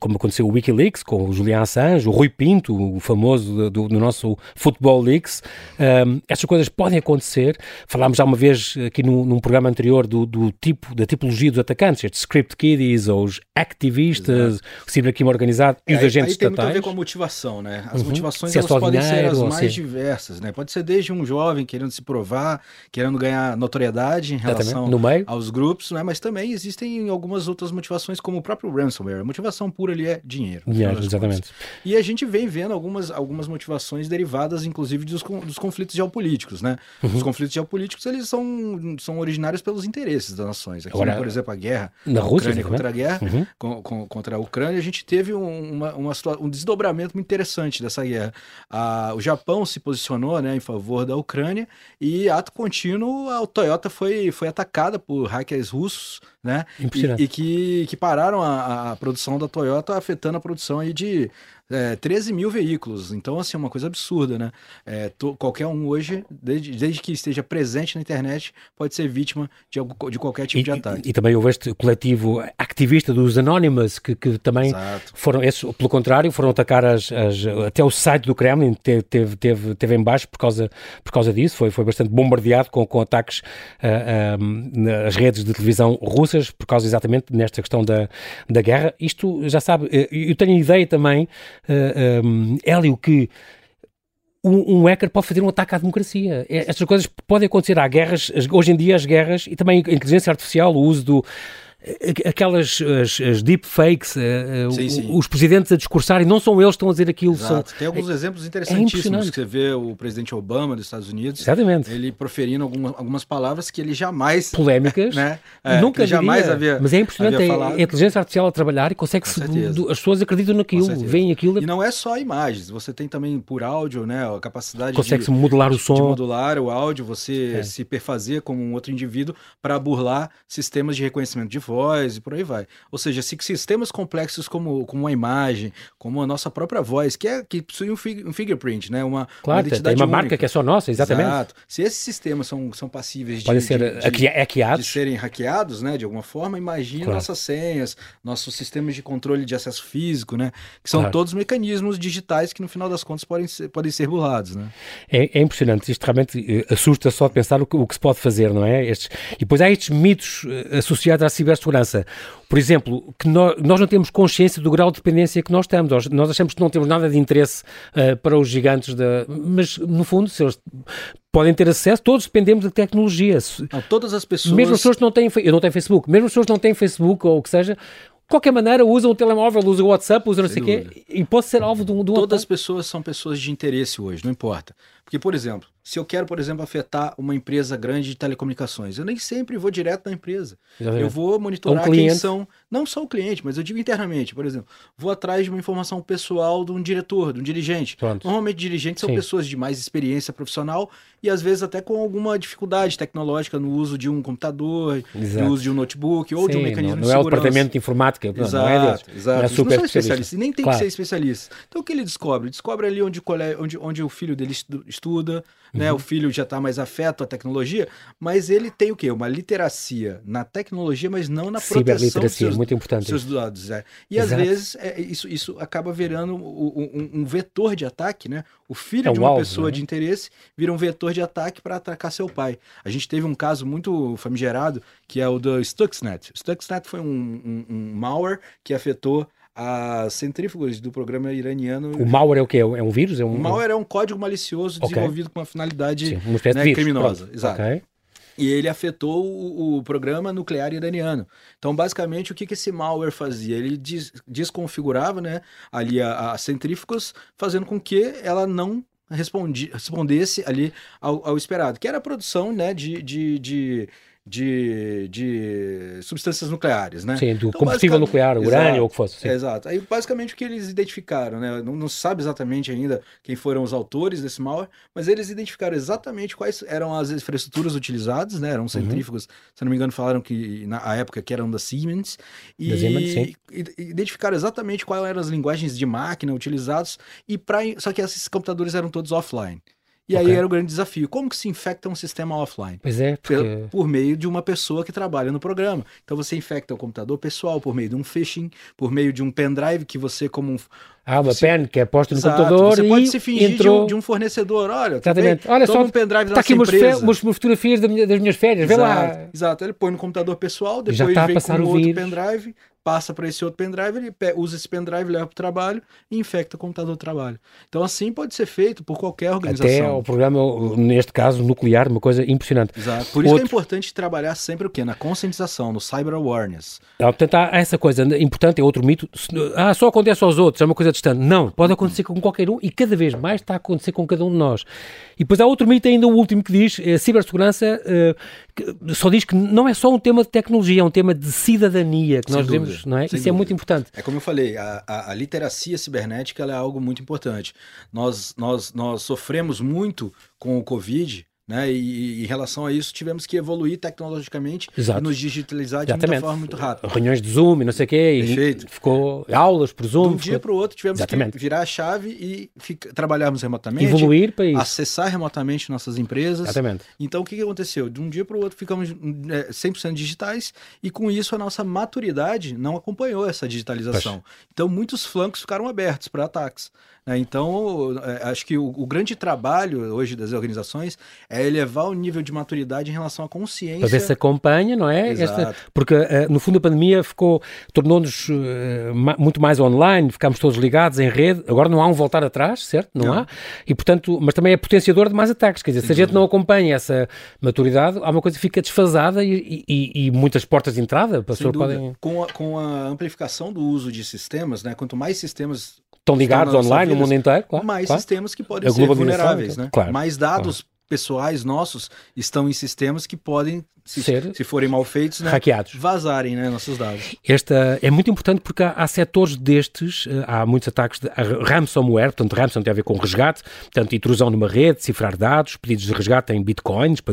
[SPEAKER 1] como aconteceu o Wikileaks, com o Julian Assange, o Rui Pinto, o famoso do, do nosso Football Leaks. Um, estas coisas podem acontecer. Falámos já uma vez aqui no, num programa anterior do, do, tipo, da tipologia dos atacantes, estes script kiddies, ou os activistas, Exato. Cibercrime organizado e, os aí, agentes
[SPEAKER 2] aí tem
[SPEAKER 1] estatais.
[SPEAKER 2] muito a ver com a motivação, né? As uhum. motivações se é elas podem dinheiro, ser as mais assim. diversas, né? Pode ser desde um jovem querendo se provar, querendo ganhar notoriedade em relação aos grupos, né? Mas também existem algumas outras motivações, como o próprio ransomware. A motivação pura ali é dinheiro.
[SPEAKER 1] Dinheiro, exatamente.
[SPEAKER 2] E a gente vem vendo algumas, algumas motivações derivadas, inclusive, dos, dos conflitos geopolíticos, né? Uhum. Os conflitos geopolíticos, eles são, são originários pelos interesses das nações. Aqui, Agora, por exemplo, a guerra
[SPEAKER 1] na Rússia,
[SPEAKER 2] Ucrânia contra a guerra, uhum. com, com, contra a Ucrânia, gente teve uma, uma, um desdobramento muito interessante dessa guerra. A, o Japão se posicionou né, em favor da Ucrânia e, ato contínuo, a Toyota foi, foi atacada por hackers russos né? E, e, que, que pararam a, a, produção da Toyota, afetando a produção aí de é, 13 mil veículos. Então, assim, é uma coisa absurda, né? É, to, qualquer um hoje, desde, desde que esteja presente na internet, pode ser vítima de, de qualquer tipo
[SPEAKER 1] e,
[SPEAKER 2] de ataque.
[SPEAKER 1] E, e, também houve este coletivo ativista dos Anonymous, que, que também Exato. foram, esses, pelo contrário, foram atacar as, as, até o site do Kremlin, teve, teve, teve, teve em baixo por causa, por causa disso, foi, foi bastante bombardeado com, com ataques uh, uh, nas redes de televisão russas, por causa exatamente nesta questão da, da guerra. Isto, já sabe, eu tenho ideia também um, Hélio, que um, um hacker pode fazer um ataque à democracia. É, estas coisas podem acontecer. Há guerras, hoje em dia as guerras, e também a inteligência artificial, o uso do aquelas as, as deepfakes, uh, sim, sim. os presidentes a discursarem, não são eles que estão a dizer aquilo.
[SPEAKER 2] São,
[SPEAKER 1] Tem
[SPEAKER 2] alguns é, exemplos interessantíssimos. É que você vê o presidente Obama dos Estados Unidos,
[SPEAKER 1] Exatamente.
[SPEAKER 2] ele proferindo alguma, algumas palavras que ele jamais...
[SPEAKER 1] Polémicas.
[SPEAKER 2] né?
[SPEAKER 1] É, nunca jamais havia Mas é impressionante a, a inteligência artificial a trabalhar e consegue... Se, as pessoas acreditam naquilo, veem aquilo.
[SPEAKER 2] E não é só imagens, você tem também por áudio, né, a capacidade
[SPEAKER 1] consegue de... modular o som.
[SPEAKER 2] De modular o áudio, você é. se perfazer como um outro indivíduo para burlar sistemas de reconhecimento de voz e por aí vai. Ou seja, se sistemas complexos como, como a imagem, como a nossa própria voz, que, é, que possui um, fig, um fingerprint, né? uma,
[SPEAKER 1] claro, uma identidade tem uma única. marca que é só nossa, exatamente. Exato.
[SPEAKER 2] Se esses sistemas são, são passíveis
[SPEAKER 1] de, ser de, de, hackeados.
[SPEAKER 2] de serem hackeados, né, de alguma forma, imagine claro. nossas senhas, nossos sistemas de controle de acesso físico, né, que são claro. todos mecanismos digitais que no final das contas podem ser, podem ser burlados, né?
[SPEAKER 1] É, é impressionante, isto realmente eh, assusta só de pensar o que, o que se pode fazer, não é? Estes, e depois há estes mitos eh, associados à cibersegurança. Por exemplo, que nós, nós, não temos consciência do grau de dependência que nós temos. Nós, nós achamos que não temos nada de interesse uh, para os gigantes, da, mas no fundo, se eles podem ter acesso, todos dependemos de tecnologia.
[SPEAKER 2] Não, todas as pessoas.
[SPEAKER 1] Mesmo as pessoas que não têm, eu não tenho Facebook, mesmo as pessoas que não têm Facebook ou o que seja, de qualquer maneira, usam o telemóvel, usam o WhatsApp, usam não sei o quê, e pode ser alvo de um, de um
[SPEAKER 2] Todas as pessoas são pessoas de interesse hoje, não importa. Porque, por exemplo, se eu quero, por exemplo, afetar uma empresa grande de telecomunicações, eu nem sempre vou direto na empresa. Exatamente. Eu vou monitorar um quem são, não só o cliente, mas eu digo internamente, por exemplo, vou atrás de uma informação pessoal de um diretor, de um dirigente. Pronto. Normalmente dirigentes são Sim. pessoas de mais experiência profissional e às vezes até com alguma dificuldade tecnológica no uso de um computador, Exato. no uso de um notebook ou Sim, de um mecanismo
[SPEAKER 1] não,
[SPEAKER 2] não de segurança.
[SPEAKER 1] Não é o departamento de informática,
[SPEAKER 2] exato,
[SPEAKER 1] não é deles.
[SPEAKER 2] Exato.
[SPEAKER 1] Não é
[SPEAKER 2] super não especialista. E nem tem claro. que ser especialista. Então o que ele descobre? Descobre ali onde, onde, onde o filho dele estuda, né? Uhum. O filho já está mais afeto à tecnologia, mas ele tem o quê? Uma literacia na tecnologia, mas não na proteção
[SPEAKER 1] dos seus, muito importante
[SPEAKER 2] seus dados. É. E Exato. às vezes é, isso, isso acaba virando um, um, vetor de ataque, né? O filho é de uma alvo, pessoa né? de interesse vira um vetor de ataque para atacar seu pai. A gente teve um caso muito famigerado, que é o do Stuxnet. Stuxnet foi um, um, um malware que afetou as centrífugas do programa iraniano.
[SPEAKER 1] O malware é o quê? É um vírus? É um...
[SPEAKER 2] O malware é um código malicioso okay. desenvolvido com uma finalidade Sim, uma né, criminosa. Pronto. Exato. Okay. E ele afetou o, o, programa nuclear iraniano. Então, basicamente, o que, que esse malware fazia? Ele des, desconfigurava né, ali as centrífugas, fazendo com que ela não respondi, respondesse ali ao, ao, esperado, que era a produção né, de, de, de de, de substâncias nucleares, né?
[SPEAKER 1] Sim, do então, combustível nuclear, urânio ou o que fosse. Sim.
[SPEAKER 2] exato. Aí, basicamente, o que eles identificaram, né? Não, não se sabe exatamente ainda quem foram os autores desse malware, mas eles identificaram exatamente quais eram as infraestruturas utilizadas, né? Eram centrífugos, uhum. se não me engano, falaram que na época que eram da Siemens. E, da Siemens, sim. identificaram exatamente quais eram as linguagens de máquina utilizadas, e pra, só que esses computadores eram todos offline. E okay. aí era o grande desafio. Como que se infecta um sistema offline?
[SPEAKER 1] Pois é, porque...
[SPEAKER 2] por, por, meio de uma pessoa que trabalha no programa. Então você infecta o computador pessoal por meio de um phishing, por meio de um pendrive que você, como um,
[SPEAKER 1] ah, uma você... pen que é posta no Exato. computador
[SPEAKER 2] Você pode
[SPEAKER 1] se
[SPEAKER 2] fingir
[SPEAKER 1] entrou...
[SPEAKER 2] de, um, de, um, fornecedor. Olha,
[SPEAKER 1] Exatamente. Olha só,
[SPEAKER 2] um pendrive
[SPEAKER 1] está aqui umas, umas, fotografias das minhas férias,
[SPEAKER 2] Exato.
[SPEAKER 1] vê lá.
[SPEAKER 2] Exato. Ele põe no computador pessoal, depois Já está vem com o outro pendrive, passa para esse outro pendrive, ele usa esse pendrive, leva para o trabalho e infecta o computador do trabalho. Então, assim pode ser feito por qualquer organização.
[SPEAKER 1] Até o programa, neste caso, nuclear, uma coisa impressionante.
[SPEAKER 2] Exato. Por isso Outro... que é importante trabalhar sempre o quê? Na conscientização, no cyber awareness.
[SPEAKER 1] Portanto, há essa coisa importante, é outro mito. Ah, só acontece aos outros, é uma coisa distante. Não, pode acontecer com qualquer um e cada vez mais está a acontecer com cada um de nós. E depois há outro mito ainda, o último que diz, a cibersegurança uh, só diz que não é só um tema de tecnologia, é um tema de cidadania que Sem nós dúvida. devemos, não é? Sem Isso dúvida. é muito importante.
[SPEAKER 2] É como eu falei, a, a, a literacia cibernética é algo muito importante. Nós, nós, nós sofremos muito com o Covid, né? E, e, em relação a isso, tivemos que evoluir tecnologicamente Exato. e nos digitalizar de Exatamente. muita forma muito rápida.
[SPEAKER 1] Reuniões de Zoom e não sei o quê. Perfeito. ficou aulas por Zoom.
[SPEAKER 2] De um dia para o outro, tivemos Exatamente. que virar a chave e fica, trabalharmos remotamente.
[SPEAKER 1] Evoluir para isso.
[SPEAKER 2] Acessar remotamente nossas empresas.
[SPEAKER 1] Exatamente.
[SPEAKER 2] Então, o que, que aconteceu? De um dia para o outro, ficamos é, 100% digitais e, com isso, a nossa maturidade não acompanhou essa digitalização. Então, muitos flancos ficaram abertos para ataques. Né? Então, é, acho que o, o, grande trabalho hoje das organizações é elevar o nível de maturidade em relação à consciência.
[SPEAKER 1] Para ver se acompanha, não é? Esta, porque, uh, no fundo, a pandemia ficou, tornou-nos uh, muito mais online, ficámos todos ligados em rede. Agora não há um voltar atrás, certo? Não, não. há. E, portanto, mas também é potenciador de mais ataques. Quer dizer, se a gente não acompanha essa maturidade, há uma coisa que fica desfasada e, e, e muitas portas de entrada.
[SPEAKER 2] Sem podem... com, a, com a amplificação do uso de sistemas, né? Quanto mais sistemas
[SPEAKER 1] estão ligados online no mundo inteiro,
[SPEAKER 2] claro, mais claro. sistemas que podem ser vulneráveis, né? Claro, mais dados claro. pessoais nossos estão em sistemas que podem se, Ser se forem mal feitos, né,
[SPEAKER 1] hackeados.
[SPEAKER 2] vazarem né, nossos dados.
[SPEAKER 1] Esta é muito importante porque há, há setores destes, eh, há muitos ataques de ransomware, portanto, ransomware tem a ver com resgate, portanto, intrusão numa rede, cifrar dados, pedidos de resgate em bitcoins para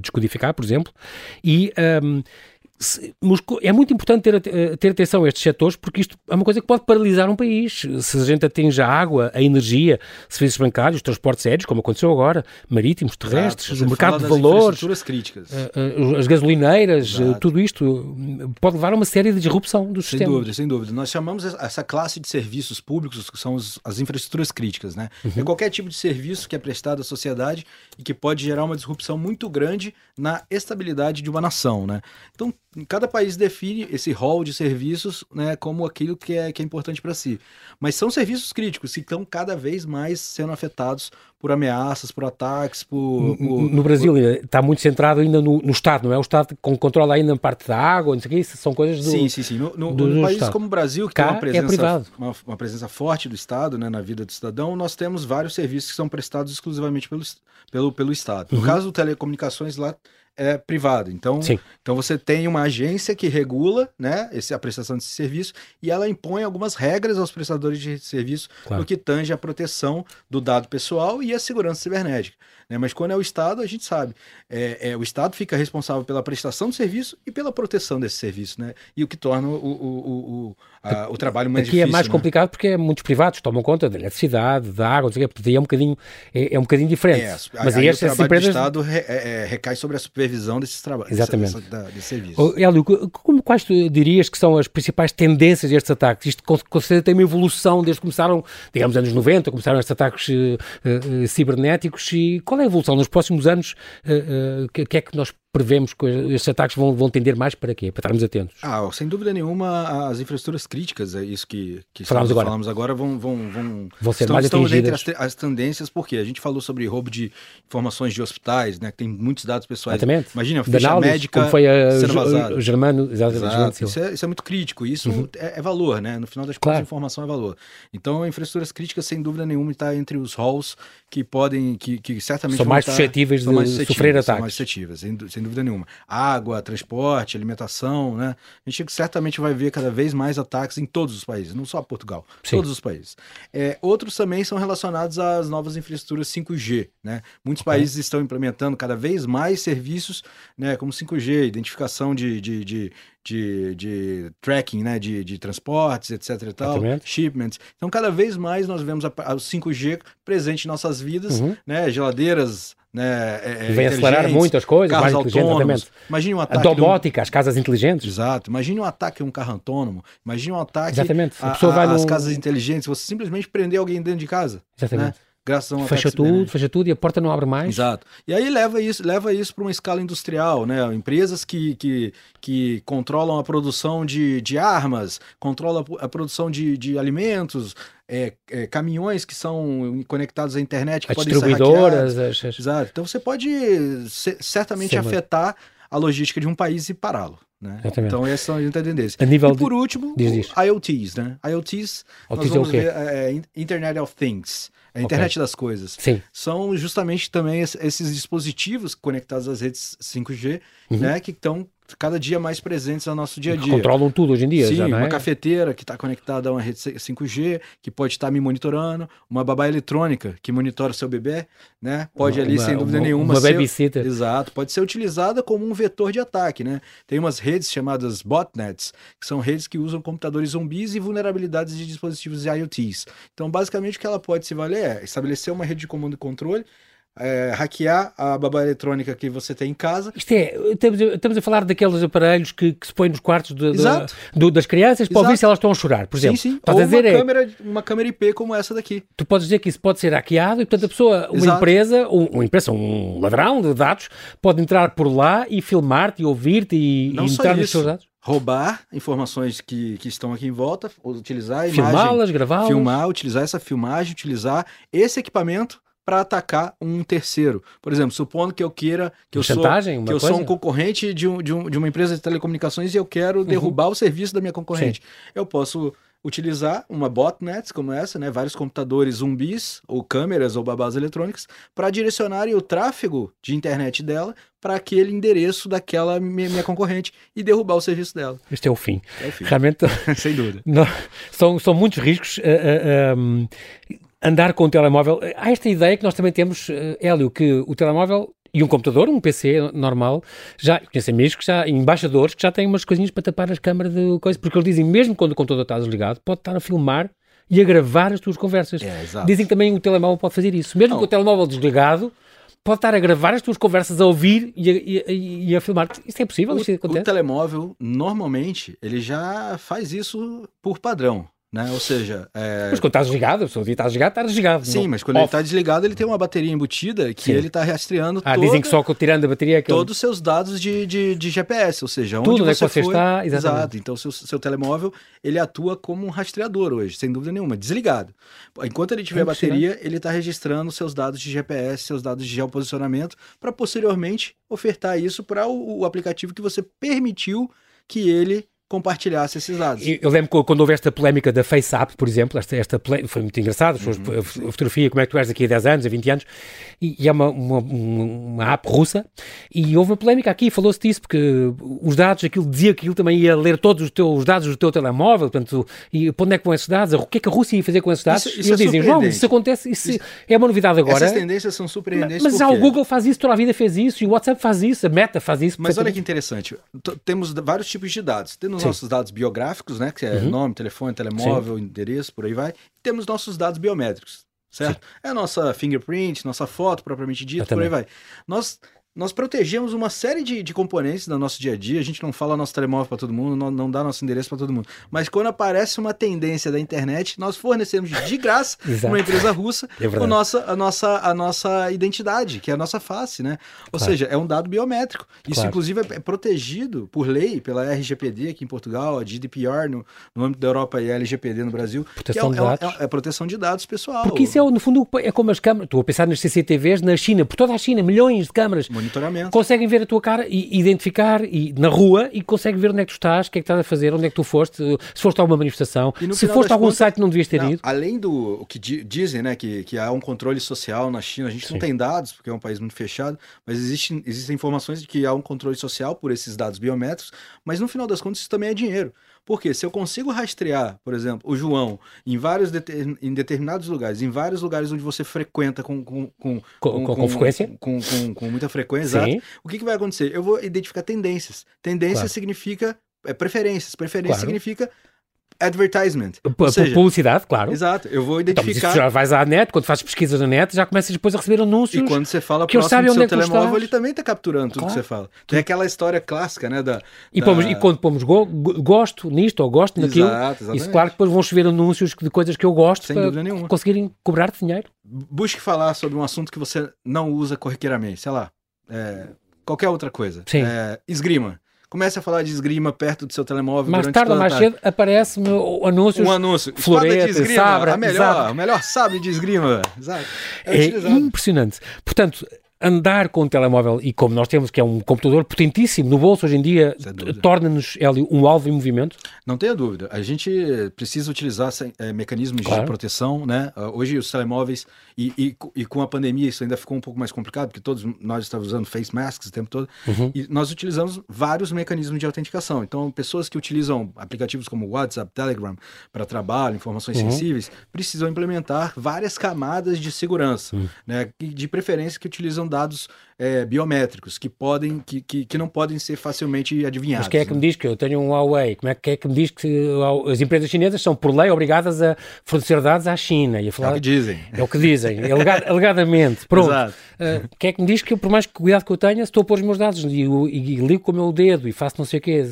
[SPEAKER 1] descodificar, por exemplo, e um, é muito importante ter, eh, ter atenção a estes setores porque isto é uma coisa que pode paralisar um país. Se a gente atinge a água, a energia, serviços bancários, transportes aéreos, como aconteceu agora, marítimos, terrestres, Exato, o mercado de valores.
[SPEAKER 2] Eh,
[SPEAKER 1] eh, as gasolineiras, Exato. tudo isto pode levar a uma série de disrupção do
[SPEAKER 2] sem
[SPEAKER 1] sistema.
[SPEAKER 2] Sem dúvida, sem dúvida. Nós chamamos essa classe de serviços públicos que são as infraestruturas críticas, né? Uhum. É qualquer tipo de serviço que é prestado à sociedade e que pode gerar uma disrupção muito grande na estabilidade de uma nação, né? Então, cada país define esse rol de serviços né, como aquilo que é, que é importante para si. Mas são serviços críticos que estão cada vez mais sendo afetados por ameaças, por ataques, por... por
[SPEAKER 1] no Brasil por... está muito centrado ainda no, no, Estado, não é? O Estado que controla ainda a parte da água, não sei o que, isso são coisas do
[SPEAKER 2] Sim, sim, sim. No, no, do, no países como o Brasil, que Cá tem uma é presença, é uma, uma, presença forte do Estado né, na vida do cidadão, nós temos vários serviços que são prestados exclusivamente pelo, pelo, pelo Estado. No uhum. caso do telecomunicações, lá é privado. Então, então você tem uma agência que regula né, esse, a prestação desse serviço e ela impõe algumas regras aos prestadores de serviço claro. no que tange a proteção do dado pessoal e a segurança cibernética. Né? Mas quando é o Estado, a gente sabe, é, é, o Estado fica responsável pela prestação do serviço e pela proteção desse serviço, né? E o que torna o, o, o, a, o trabalho mais
[SPEAKER 1] Aqui
[SPEAKER 2] difícil.
[SPEAKER 1] é mais
[SPEAKER 2] né?
[SPEAKER 1] complicado porque é muitos privados tomam conta da eletricidade, da água, não sei o quê, é um bocadinho, é, é um bocadinho diferente. É,
[SPEAKER 2] Mas aí, aí o trabalho empresas... do Estado re, é, é, recai sobre a supervisão desses trabalhos.
[SPEAKER 1] Exatamente.
[SPEAKER 2] Desse, desse, desse
[SPEAKER 1] serviço. Oh, Hélio, como, quais tu dirias que são as principais tendências destes ataques? Isto com certeza tem uma evolução desde que começaram, digamos, anos 90, começaram estes ataques uh, uh, cibernéticos e qual é a evolução nos próximos anos, o uh, uh, que, que, é que nós prevemos que estes ataques vão, vão tender mais para quê? Para estarmos atentos?
[SPEAKER 2] Ah, sem dúvida nenhuma, as infraestruturas críticas, é isso que, que
[SPEAKER 1] falamos, agora.
[SPEAKER 2] falamos agora, vão, vão, vão,
[SPEAKER 1] vão ser estão, mais estão entre
[SPEAKER 2] as, as, tendências, porque a gente falou sobre roubo de informações de hospitais, né, que tem muitos dados pessoais.
[SPEAKER 1] Exatamente.
[SPEAKER 2] Imagina, ficha Análise, médica
[SPEAKER 1] como foi a, sendo vazada. O Germano, exatamente.
[SPEAKER 2] Isso, é, isso é muito crítico, isso uhum. é, é, valor, né? No final das contas, claro. informação é valor. Então, infraestruturas críticas, sem dúvida nenhuma, está entre os halls que podem, que, que certamente
[SPEAKER 1] são mais suscetíveis de mais suscetíveis, sofrer ataques. São
[SPEAKER 2] mais suscetíveis, sem, sem dúvida nenhuma. Água, transporte, alimentação, né? A gente certamente vai ver cada vez mais ataques em todos os países, não só Portugal, Sim. todos os países. É, outros também são relacionados às novas infraestruturas 5G, né? Muitos okay. países estão implementando cada vez mais serviços, né? Como 5G, identificação de, de, de de, de, tracking, né, de, de transportes, etc e tal, Exatamente. shipments. Então, cada vez mais nós vemos o 5G presente em nossas vidas, uhum. né, geladeiras, né,
[SPEAKER 1] é, é Vem acelerar muito as coisas, carros mais autônomos.
[SPEAKER 2] Imagine um
[SPEAKER 1] ataque. A domótica, um... as casas inteligentes.
[SPEAKER 2] Exato. Imagine um ataque a um carro autônomo. Imagine um ataque
[SPEAKER 1] Exatamente.
[SPEAKER 2] A, a, a, no... casas inteligentes. Você simplesmente prender alguém dentro de casa.
[SPEAKER 1] Exatamente. Né?
[SPEAKER 2] Graças a um
[SPEAKER 1] fecha tudo, fecha tudo e a porta não abre mais.
[SPEAKER 2] Exato. E aí leva isso, leva isso para uma escala industrial, né? Empresas que, que, que controlam a produção de, de armas, controlam a, produção de, de alimentos, é, é, caminhões que são conectados à internet que
[SPEAKER 1] As
[SPEAKER 2] podem
[SPEAKER 1] distribuidoras,
[SPEAKER 2] ser hackeados. Exato. Então você pode certamente Sim, afetar a logística de um país e pará-lo. Né? Então essa é a tendência.
[SPEAKER 1] A nível
[SPEAKER 2] e por último,
[SPEAKER 1] diz,
[SPEAKER 2] IoTs, né? IoTs, nós vamos é ver é, Internet of Things. A internet okay. das coisas.
[SPEAKER 1] Sim.
[SPEAKER 2] São justamente também esses dispositivos conectados às redes 5G, uhum. né, que estão cada dia mais presentes no nosso dia a dia.
[SPEAKER 1] Controlam tudo hoje em dia.
[SPEAKER 2] Sim,
[SPEAKER 1] já,
[SPEAKER 2] uma
[SPEAKER 1] é?
[SPEAKER 2] cafeteira que está conectada a uma rede 5G, que pode estar me monitorando, uma babá eletrônica que monitora o seu bebê, né? Pode uma, ali, sem dúvida
[SPEAKER 1] uma,
[SPEAKER 2] nenhuma,
[SPEAKER 1] uma ser, babysitter.
[SPEAKER 2] Exato, pode ser utilizada como um vetor de ataque, né? Tem umas redes chamadas botnets, que são redes que usam computadores zumbis e vulnerabilidades de dispositivos IoTs. Então, basicamente, o que ela pode se valer é estabelecer uma rede de comando e controle é, hackear a babá eletrônica que você tem em casa.
[SPEAKER 1] Isto é, estamos, estamos a falar daqueles aparelhos que, que se põem nos quartos de, de, do, das crianças para ouvir se elas estão a chorar, por exemplo.
[SPEAKER 2] Sim, sim. Ou uma, é, câmera, uma câmera IP como essa daqui.
[SPEAKER 1] Tu podes dizer que isso pode ser hackeado e, portanto, a pessoa, uma Exato. empresa, um, uma empresa, um ladrão de dados, pode entrar por lá e filmar-te e ouvir-te e, e entrar nos seus dados?
[SPEAKER 2] roubar informações que, que estão aqui em volta, utilizar
[SPEAKER 1] filmá-las, gravá-las,
[SPEAKER 2] filmar, utilizar essa filmagem, utilizar esse equipamento para atacar um terceiro. Por exemplo, supondo que eu queira que eu
[SPEAKER 1] Chantagem,
[SPEAKER 2] sou que eu
[SPEAKER 1] coisa?
[SPEAKER 2] sou um concorrente de, um, de, um, de, uma empresa de telecomunicações e eu quero uhum. derrubar o serviço da minha concorrente. Sim. Eu posso utilizar uma botnet como essa, né, vários computadores zumbis ou câmeras ou babás eletrônicas para direcionarem o tráfego de internet dela para aquele endereço daquela minha, minha, concorrente e derrubar o serviço dela.
[SPEAKER 1] Este é o fim.
[SPEAKER 2] É o fim.
[SPEAKER 1] Realmente,
[SPEAKER 2] sem dúvida.
[SPEAKER 1] Não, são, são muitos riscos. Uh, uh, um, andar com o telemóvel. Há esta ideia que nós também temos, eh, Hélio, que o telemóvel e um computador, um PC normal, já conheço amigos que já, embaixadores que já têm umas coisinhas para tapar as câmaras de coisa, porque eles dizem, mesmo quando o computador está desligado, pode estar a filmar e a gravar as tuas conversas.
[SPEAKER 2] É,
[SPEAKER 1] dizem que também o telemóvel pode fazer isso. Mesmo com o telemóvel desligado, pode estar a gravar as tuas conversas, a ouvir e a, e, e a filmar. Isso é possível?
[SPEAKER 2] O,
[SPEAKER 1] isso
[SPEAKER 2] acontece? o telemóvel, normalmente, ele já faz isso por padrão. Né? Ou seja. É...
[SPEAKER 1] Mas quando está desligado, o seu dia está desligado, está desligado.
[SPEAKER 2] Sim, não... mas quando Off. ele está desligado, ele tem uma bateria embutida que Sim. ele está rastreando.
[SPEAKER 1] Ah, toda... dizem que só tirando a bateria. É que
[SPEAKER 2] Todos os seus dados de, de, de, GPS, ou seja,
[SPEAKER 1] onde
[SPEAKER 2] Tudo
[SPEAKER 1] você, é você
[SPEAKER 2] foi...
[SPEAKER 1] está. Exatamente.
[SPEAKER 2] Exato. Então, seu, seu telemóvel ele atua como um rastreador hoje, sem dúvida nenhuma, desligado. Enquanto ele tiver é bateria, ele está registrando seus dados de GPS, seus dados de geoposicionamento, para posteriormente ofertar isso para o, o aplicativo que você permitiu que ele compartilhasse esses dados.
[SPEAKER 1] Eu, eu lembro quando houve esta polémica da FaceApp, por exemplo, esta, esta foi muito engraçado, uhum. a fotografia, como é que tu és daqui a 10 anos, a 20 anos, e, e é uma, uma, uma, app russa, e houve uma polémica aqui, falou-se disso, porque os dados, aquilo dizia que aquilo também ia ler todos os teus dados do teu telemóvel, portanto, e para onde é que vão esses dados, o que é que a Rússia ia fazer com esses dados?
[SPEAKER 2] Isso, isso e eles
[SPEAKER 1] é dizem, João, isso acontece, isso, isso, é uma novidade agora.
[SPEAKER 2] Essas tendências são surpreendentes.
[SPEAKER 1] Mas já o Google faz isso, toda a vida fez isso, e o WhatsApp faz isso, a Meta faz isso.
[SPEAKER 2] Mas olha que interessante, temos vários tipos de dados, temos nossos dados biográficos, biográficos, né? Que é uhum. nome, telefone, telemóvel, Sim. endereço, por aí vai. E temos nossos dados biométricos, certo? Sim. É a nossa fingerprint, nossa foto propriamente dita, por aí vai. Nós nós protegemos uma série de, de componentes do nosso dia a dia. A gente não fala nosso telemóvel para todo mundo, não, não dá nosso endereço para todo mundo. Mas quando aparece uma tendência da internet, nós fornecemos de graça uma empresa russa é o nossa, a, nossa, a nossa identidade, que é a nossa face, né? Ou claro. seja, é um dado biométrico. Isso, claro. inclusive, é protegido por lei, pela RGPD aqui em Portugal, a GDPR no, no âmbito da Europa e a LGPD no Brasil.
[SPEAKER 1] Proteção
[SPEAKER 2] que
[SPEAKER 1] é, de dados.
[SPEAKER 2] É, é, é, proteção de dados pessoal.
[SPEAKER 1] Porque isso é, no fundo, é como as câmaras. Estou a pensar nas CCTVs na China, por toda a China, milhões de câmaras
[SPEAKER 2] monitoramento.
[SPEAKER 1] Conseguem ver a tua cara e identificar e, na rua e conseguem ver onde é que tu estás, o que é que estás a fazer, onde é que tu foste, se foste a alguma manifestação, se foste a algum contas, site que não devias ter não, ido.
[SPEAKER 2] Além do o que dizem, né, que, que há um controle social na China, a gente Sim. não tem dados, porque é um país muito fechado, mas existem, existem informações de que há um controle social por esses dados biométricos, mas no final das contas isso também é dinheiro. Porque se eu consigo rastrear, por exemplo, o João em vários em determinados lugares, em vários lugares onde você frequenta com, com, com,
[SPEAKER 1] com, com, com frequência,
[SPEAKER 2] com, com, com, muita frequência, exato, o que, que vai acontecer? Eu vou identificar tendências. Tendência claro. significa é, preferências. Preferência claro. significa advertisement.
[SPEAKER 1] P seja, publicidade, claro.
[SPEAKER 2] Exato. Eu vou identificar. Então,
[SPEAKER 1] já vais à net, quando fazes pesquisas na net, já começas depois a receber anúncios.
[SPEAKER 2] E quando você fala que próximo do seu é telemóvel, ele também está capturando tudo claro. que você fala. Tem aquela história clássica, né? Da,
[SPEAKER 1] e,
[SPEAKER 2] da...
[SPEAKER 1] Pomos, e quando pomos go, gosto nisto ou gosto naquilo, Exato, isso claro que depois vão chover anúncios de coisas que eu gosto
[SPEAKER 2] Sem para nenhuma.
[SPEAKER 1] conseguirem cobrar-te dinheiro.
[SPEAKER 2] Busque falar sobre um assunto que você não usa corriqueiramente, sei lá. É, qualquer outra coisa.
[SPEAKER 1] Sim.
[SPEAKER 2] É, esgrima comece a falar de esgrima perto do seu telemóvel.
[SPEAKER 1] Mais tarde ou mais cedo aparece-me o anúncio.
[SPEAKER 2] Um anúncio.
[SPEAKER 1] Floreta, de esgrima, sabra,
[SPEAKER 2] a melhor, o melhor sabre de esgrima. Exato.
[SPEAKER 1] É, é impressionante. Portanto, andar com o telemóvel e como nós temos, que é um computador potentíssimo no bolso hoje em dia, torna-nos, Hélio, um alvo em movimento?
[SPEAKER 2] Não tenha dúvida. A gente precisa utilizar é, mecanismos claro. de proteção, né? Uh, hoje os telemóveis, e, e, e, com a pandemia isso ainda ficou um pouco mais complicado, porque todos nós estávamos usando face masks o tempo todo, uhum. e nós utilizamos vários mecanismos de autenticação. Então, pessoas que utilizam aplicativos como WhatsApp, Telegram, para trabalho, informações uhum. sensíveis, precisam implementar várias camadas de segurança, uhum. né? De preferência que utilizam armazenam dados é, biométricos que podem que, que, que, não podem ser facilmente adivinhados.
[SPEAKER 1] Mas quem é que
[SPEAKER 2] né?
[SPEAKER 1] me diz que eu tenho um Huawei? Como é que é que me diz que as empresas chinesas são por lei obrigadas a fornecer dados à China e a falar?
[SPEAKER 2] É o que dizem.
[SPEAKER 1] É o que dizem, alegadamente. Pronto. Exato. Uh, quem é que me diz que eu, por mais cuidado que eu tenha, estou a pôr os meus dados e, e, e ligo com o meu dedo e faço não sei o quê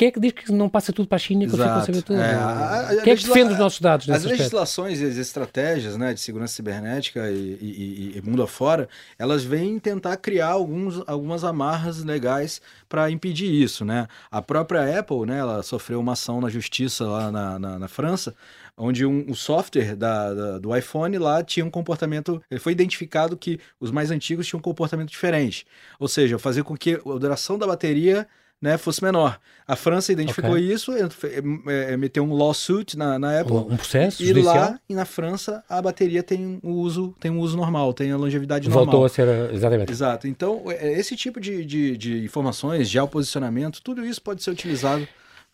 [SPEAKER 1] quem é que diz que não passa tudo para a China e que a saber tudo? É, a, a, quem é que defende os nossos dados?
[SPEAKER 2] As legislações e as estratégias né, de segurança cibernética e, e, e, mundo afora, elas vêm tentar criar alguns, algumas amarras legais para impedir isso. Né? A própria Apple né, ela sofreu uma ação na justiça lá na, na, na França, onde um, o software da, da, do iPhone lá tinha um comportamento. Ele foi identificado que os mais antigos tinham um comportamento diferente. Ou seja, fazer com que a duração da bateria né, fosse menor. A França identificou okay. isso, é, meteu um lawsuit na, na Apple.
[SPEAKER 1] Um processo
[SPEAKER 2] E
[SPEAKER 1] judicial?
[SPEAKER 2] lá, e na França, a bateria tem um uso, tem um uso normal, tem a longevidade
[SPEAKER 1] Voltou
[SPEAKER 2] normal.
[SPEAKER 1] Voltou a ser, exatamente.
[SPEAKER 2] Exato. Então, é, esse tipo de, de, de informações, geoposicionamento, tudo isso pode ser utilizado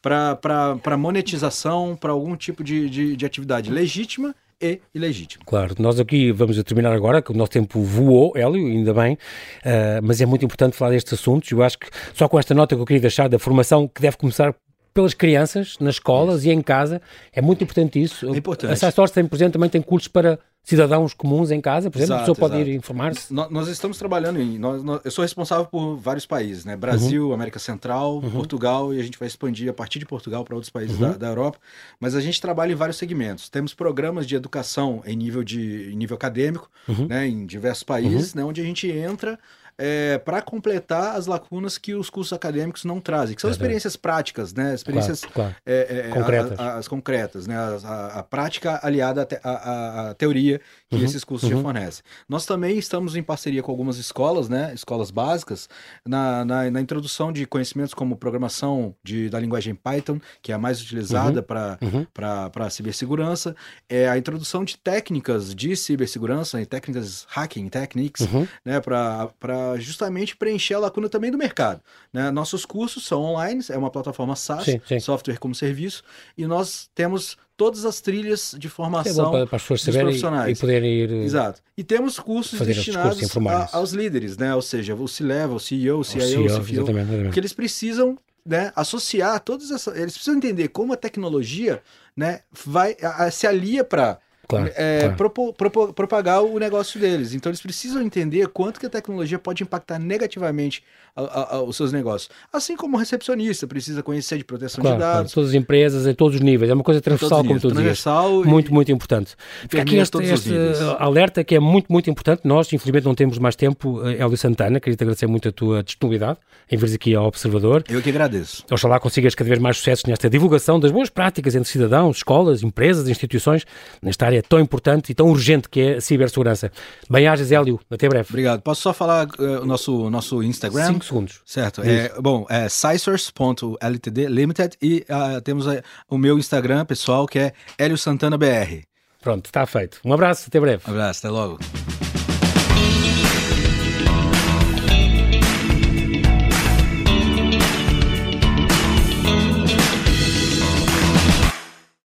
[SPEAKER 2] para monetização, para algum tipo de, de, de atividade legítima e ilegítimo.
[SPEAKER 1] Claro, nós aqui vamos a terminar agora, que o nosso tempo voou, Hélio, ainda bem, uh, mas é muito importante falar destes assuntos. Eu acho que só com esta nota que eu queria deixar da formação que deve começar pelas crianças, nas escolas isso. e em casa, é muito importante isso.
[SPEAKER 2] É importante.
[SPEAKER 1] A por exemplo, também tem cursos para cidadãos comuns em casa, por exemplo, exato, a pessoa pode exato. ir informar-se?
[SPEAKER 2] Nós, nós, estamos trabalhando em. Nós, nós, eu sou responsável por vários países, né? Brasil, uhum. América Central, uhum. Portugal, e a gente vai expandir a partir de Portugal para outros países uhum. da, da, Europa. Mas a gente trabalha em vários segmentos. Temos programas de educação em nível, de, em nível acadêmico, uhum. né? Em diversos países, uhum. né? Onde a gente entra é, para completar as lacunas que os cursos acadêmicos não trazem, que são é experiências práticas, né? Experiências
[SPEAKER 1] claro, claro.
[SPEAKER 2] É, é concretas. A, a, as concretas, né? A, a prática aliada à teoria que uhum, esses cursos uhum. fornecem. Nós também estamos em parceria com algumas escolas, né? Escolas básicas, na, na, na introdução de conhecimentos como programação de, da linguagem Python, que é a mais utilizada uhum, para uhum. cibersegurança, é a introdução de técnicas de cibersegurança e técnicas hacking techniques, uhum. né? Para justamente preencher a lacuna também do mercado. Né? Nossos cursos são online, é uma plataforma SaaS, sim, sim. software como serviço, e nós temos todas as trilhas de formação é
[SPEAKER 1] para, para as pessoas dos profissionais. E, poderem ir.
[SPEAKER 2] Exato. E temos cursos destinados a, aos líderes, né? Ou seja, o C-Level, o CEO, o CIO, o, CEO, CFO, exatamente, exatamente. que eles precisam né, associar todas essas. Eles precisam entender como a tecnologia né, vai, a, a, se alia para claro, é, claro. Propo, propo, propagar o negócio deles. Então eles precisam entender quanto que a tecnologia pode impactar negativamente a, a, a, os seus negócios. Assim como o recepcionista precisa conhecer de proteção claro, de dados.
[SPEAKER 1] todas as empresas, em todos os níveis. É uma coisa transversal, como tu transversal. Muito, muito importante. Aqui este, este alerta que é muito, muito importante. Nós, infelizmente, não temos mais tempo. Eh, Hélio Santana, queria te agradecer muito a tua disponibilidade em vires aqui ao Observador.
[SPEAKER 2] Eu que agradeço.
[SPEAKER 1] Oxalá consigas cada vez mais sucessos nesta divulgação das boas práticas entre cidadãos, escolas, empresas, instituições, nesta área tão importante e tão urgente que é a cibersegurança. Bem-ajas, Hélio. Até breve.
[SPEAKER 2] Obrigado. Posso só falar uh, o nosso, nosso Instagram?
[SPEAKER 1] Cinco segundos.
[SPEAKER 2] Certo. É, bom, é Scissors.ltd Limited e uh, temos uh, o meu Instagram pessoal que é Hélio Santana BR.
[SPEAKER 1] Pronto, está feito. Um abraço, até breve.
[SPEAKER 2] Um abraço, até logo.